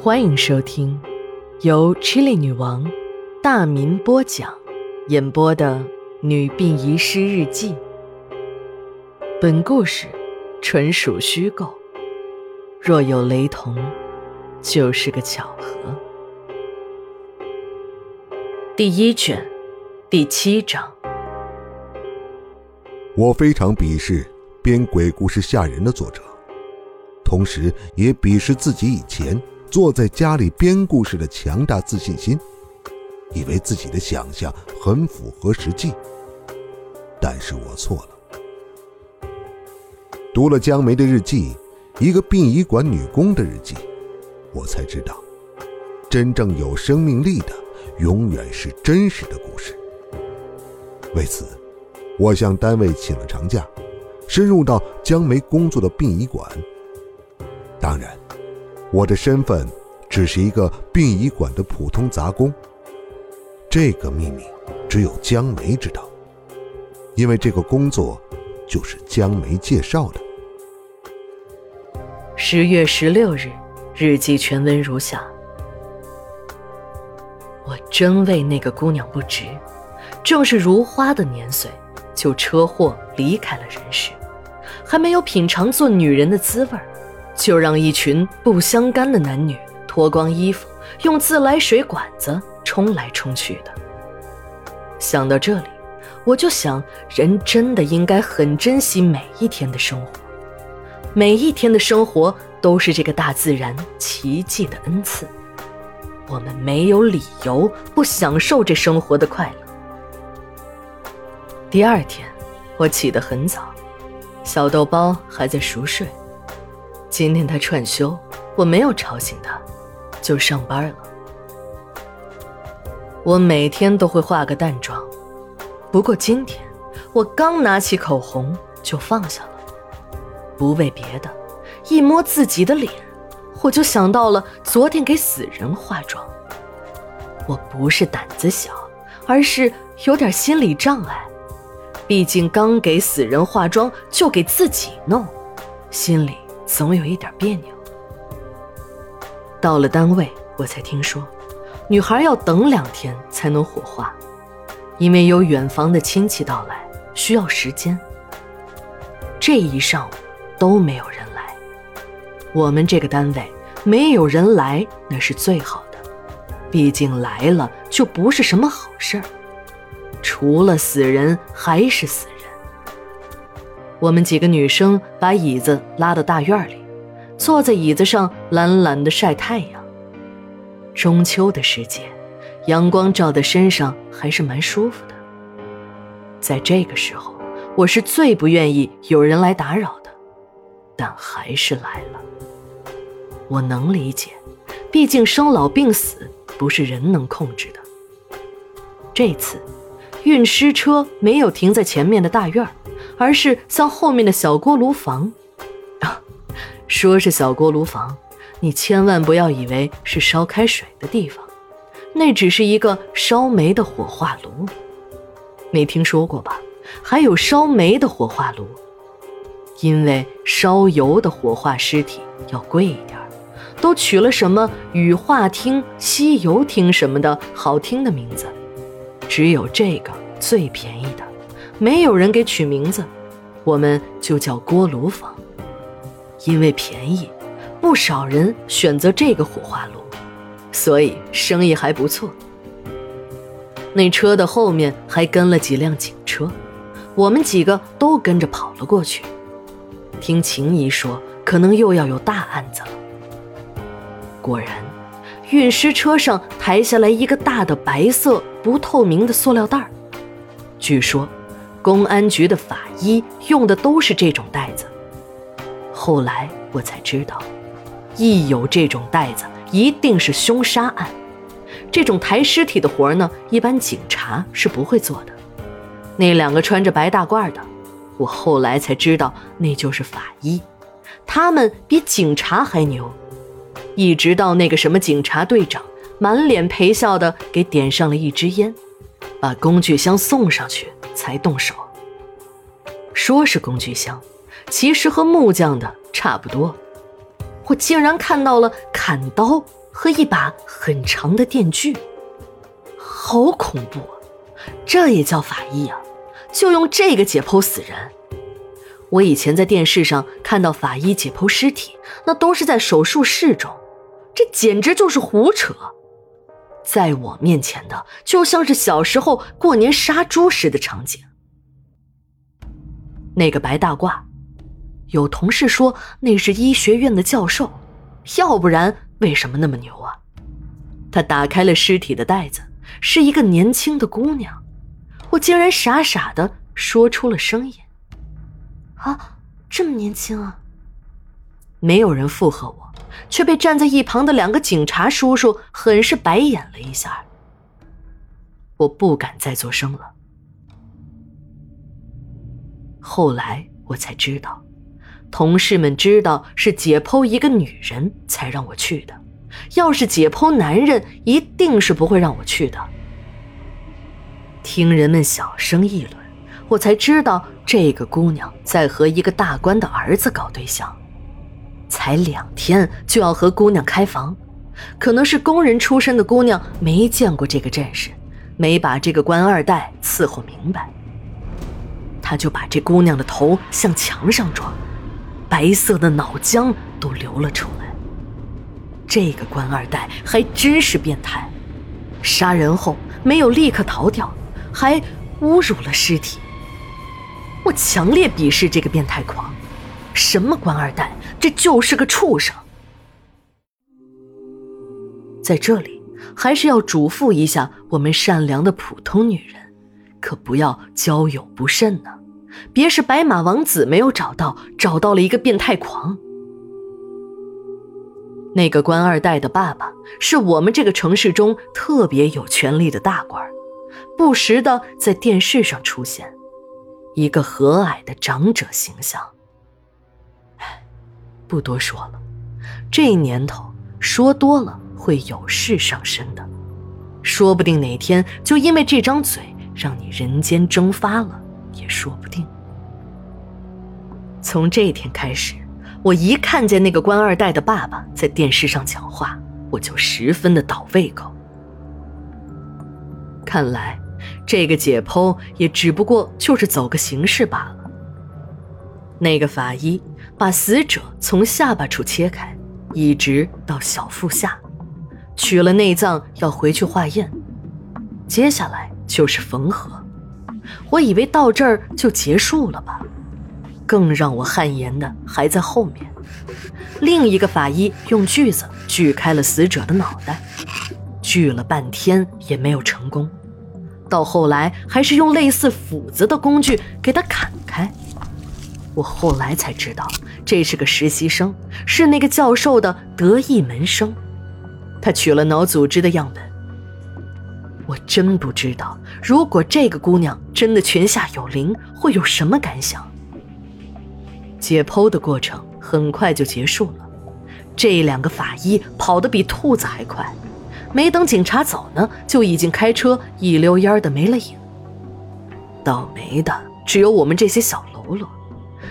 欢迎收听由 Chili 女王大民播讲、演播的《女病遗失日记》。本故事纯属虚构，若有雷同，就是个巧合。第一卷第七章。我非常鄙视编鬼故事吓人的作者，同时也鄙视自己以前。坐在家里编故事的强大自信心，以为自己的想象很符合实际，但是我错了。读了江梅的日记，一个殡仪馆女工的日记，我才知道，真正有生命力的，永远是真实的故事。为此，我向单位请了长假，深入到江梅工作的殡仪馆。当然。我的身份只是一个殡仪馆的普通杂工。这个秘密只有江梅知道，因为这个工作就是江梅介绍的。十月十六日，日记全文如下：我真为那个姑娘不值，正是如花的年岁，就车祸离开了人世，还没有品尝做女人的滋味儿。就让一群不相干的男女脱光衣服，用自来水管子冲来冲去的。想到这里，我就想，人真的应该很珍惜每一天的生活，每一天的生活都是这个大自然奇迹的恩赐，我们没有理由不享受这生活的快乐。第二天，我起得很早，小豆包还在熟睡。今天他串休，我没有吵醒他，就上班了。我每天都会化个淡妆，不过今天我刚拿起口红就放下了，不为别的，一摸自己的脸，我就想到了昨天给死人化妆。我不是胆子小，而是有点心理障碍，毕竟刚给死人化妆就给自己弄，心里。总有一点别扭。到了单位，我才听说，女孩要等两天才能火化，因为有远房的亲戚到来，需要时间。这一上午都没有人来，我们这个单位没有人来那是最好的，毕竟来了就不是什么好事儿，除了死人还是死人。我们几个女生把椅子拉到大院里，坐在椅子上懒懒的晒太阳。中秋的时节，阳光照在身上还是蛮舒服的。在这个时候，我是最不愿意有人来打扰的，但还是来了。我能理解，毕竟生老病死不是人能控制的。这次，运尸车没有停在前面的大院儿。而是向后面的小锅炉房，啊，说是小锅炉房，你千万不要以为是烧开水的地方，那只是一个烧煤的火化炉。没听说过吧？还有烧煤的火化炉，因为烧油的火化尸体要贵一点，都取了什么羽化厅、吸油厅什么的好听的名字，只有这个最便宜的。没有人给取名字，我们就叫锅炉房，因为便宜，不少人选择这个火化炉，所以生意还不错。那车的后面还跟了几辆警车，我们几个都跟着跑了过去。听秦姨说，可能又要有大案子了。果然，运尸车上抬下来一个大的白色不透明的塑料袋，据说。公安局的法医用的都是这种袋子。后来我才知道，一有这种袋子，一定是凶杀案。这种抬尸体的活呢，一般警察是不会做的。那两个穿着白大褂的，我后来才知道那就是法医，他们比警察还牛。一直到那个什么警察队长满脸陪笑的给点上了一支烟，把工具箱送上去。才动手，说是工具箱，其实和木匠的差不多。我竟然看到了砍刀和一把很长的电锯，好恐怖啊！这也叫法医啊？就用这个解剖死人？我以前在电视上看到法医解剖尸体，那都是在手术室中，这简直就是胡扯。在我面前的，就像是小时候过年杀猪时的场景。那个白大褂，有同事说那是医学院的教授，要不然为什么那么牛啊？他打开了尸体的袋子，是一个年轻的姑娘，我竟然傻傻的说出了声音：“啊，这么年轻啊！”没有人附和我。却被站在一旁的两个警察叔叔很是白眼了一下。我不敢再作声了。后来我才知道，同事们知道是解剖一个女人才让我去的，要是解剖男人，一定是不会让我去的。听人们小声议论，我才知道这个姑娘在和一个大官的儿子搞对象。才两天就要和姑娘开房，可能是工人出身的姑娘没见过这个阵势，没把这个官二代伺候明白，他就把这姑娘的头向墙上撞，白色的脑浆都流了出来。这个官二代还真是变态，杀人后没有立刻逃掉，还侮辱了尸体。我强烈鄙视这个变态狂。什么官二代，这就是个畜生。在这里，还是要嘱咐一下我们善良的普通女人，可不要交友不慎呢。别是白马王子没有找到，找到了一个变态狂。那个官二代的爸爸是我们这个城市中特别有权力的大官，不时的在电视上出现，一个和蔼的长者形象。不多说了，这年头说多了会有事上身的，说不定哪天就因为这张嘴让你人间蒸发了，也说不定。从这天开始，我一看见那个官二代的爸爸在电视上讲话，我就十分的倒胃口。看来，这个解剖也只不过就是走个形式罢了。那个法医。把死者从下巴处切开，一直到小腹下，取了内脏要回去化验。接下来就是缝合。我以为到这儿就结束了吧，更让我汗颜的还在后面。另一个法医用锯子锯开了死者的脑袋，锯了半天也没有成功，到后来还是用类似斧子的工具给他砍开。我后来才知道。这是个实习生，是那个教授的得意门生。他取了脑组织的样本。我真不知道，如果这个姑娘真的泉下有灵，会有什么感想。解剖的过程很快就结束了，这两个法医跑得比兔子还快，没等警察走呢，就已经开车一溜烟的没了影。倒霉的只有我们这些小喽啰。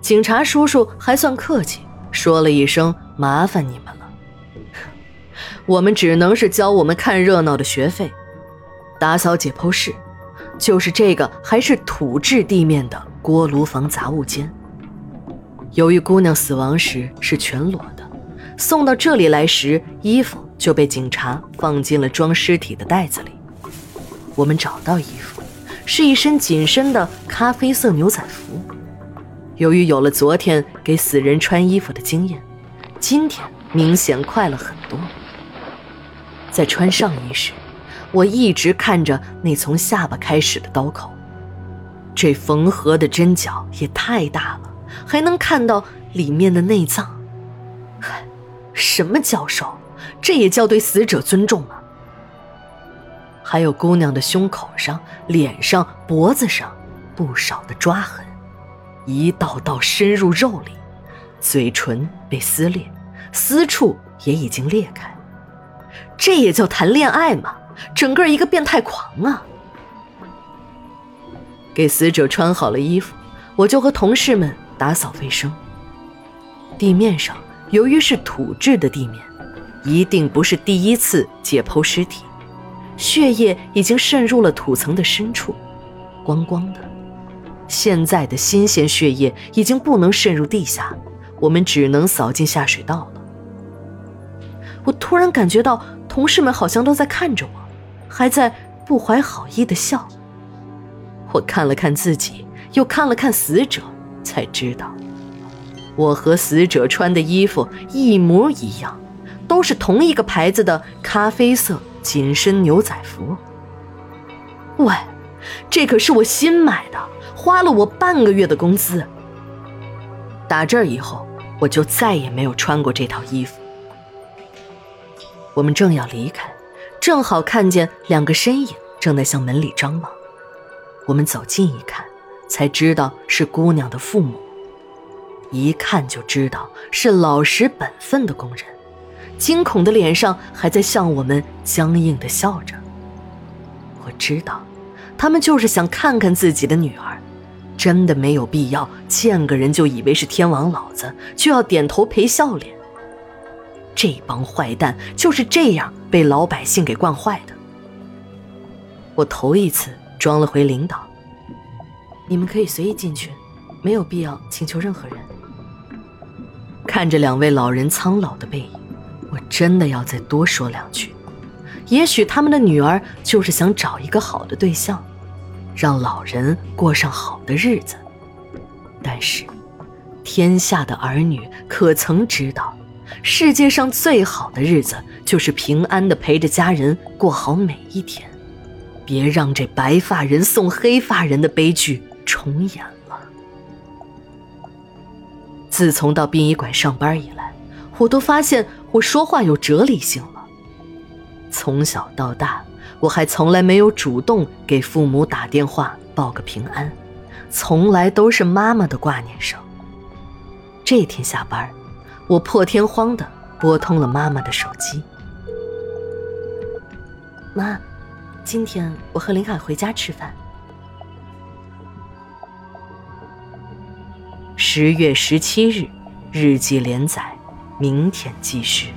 警察叔叔还算客气，说了一声“麻烦你们了”，我们只能是交我们看热闹的学费，打扫解剖室，就是这个还是土质地面的锅炉房杂物间。由于姑娘死亡时是全裸的，送到这里来时衣服就被警察放进了装尸体的袋子里。我们找到衣服，是一身紧身的咖啡色牛仔服。由于有了昨天给死人穿衣服的经验，今天明显快了很多。在穿上衣时，我一直看着那从下巴开始的刀口，这缝合的针脚也太大了，还能看到里面的内脏。什么教授？这也叫对死者尊重吗？还有姑娘的胸口上、脸上、脖子上不少的抓痕。一道道深入肉里，嘴唇被撕裂，私处也已经裂开。这也叫谈恋爱吗？整个一个变态狂啊！给死者穿好了衣服，我就和同事们打扫卫生。地面上由于是土质的地面，一定不是第一次解剖尸体，血液已经渗入了土层的深处，光光的。现在的新鲜血液已经不能渗入地下，我们只能扫进下水道了。我突然感觉到同事们好像都在看着我，还在不怀好意的笑。我看了看自己，又看了看死者，才知道，我和死者穿的衣服一模一样，都是同一个牌子的咖啡色紧身牛仔服。喂，这可是我新买的。花了我半个月的工资。打这儿以后，我就再也没有穿过这套衣服。我们正要离开，正好看见两个身影正在向门里张望。我们走近一看，才知道是姑娘的父母。一看就知道是老实本分的工人，惊恐的脸上还在向我们僵硬的笑着。我知道，他们就是想看看自己的女儿。真的没有必要见个人就以为是天王老子，就要点头赔笑脸。这帮坏蛋就是这样被老百姓给惯坏的。我头一次装了回领导，你们可以随意进去，没有必要请求任何人。看着两位老人苍老的背影，我真的要再多说两句。也许他们的女儿就是想找一个好的对象。让老人过上好的日子，但是，天下的儿女可曾知道，世界上最好的日子就是平安的陪着家人过好每一天，别让这白发人送黑发人的悲剧重演了。自从到殡仪馆上班以来，我都发现我说话有哲理性了。从小到大。我还从来没有主动给父母打电话报个平安，从来都是妈妈的挂念声。这天下班，我破天荒的拨通了妈妈的手机。妈，今天我和林海回家吃饭。十月十七日，日记连载，明天继续。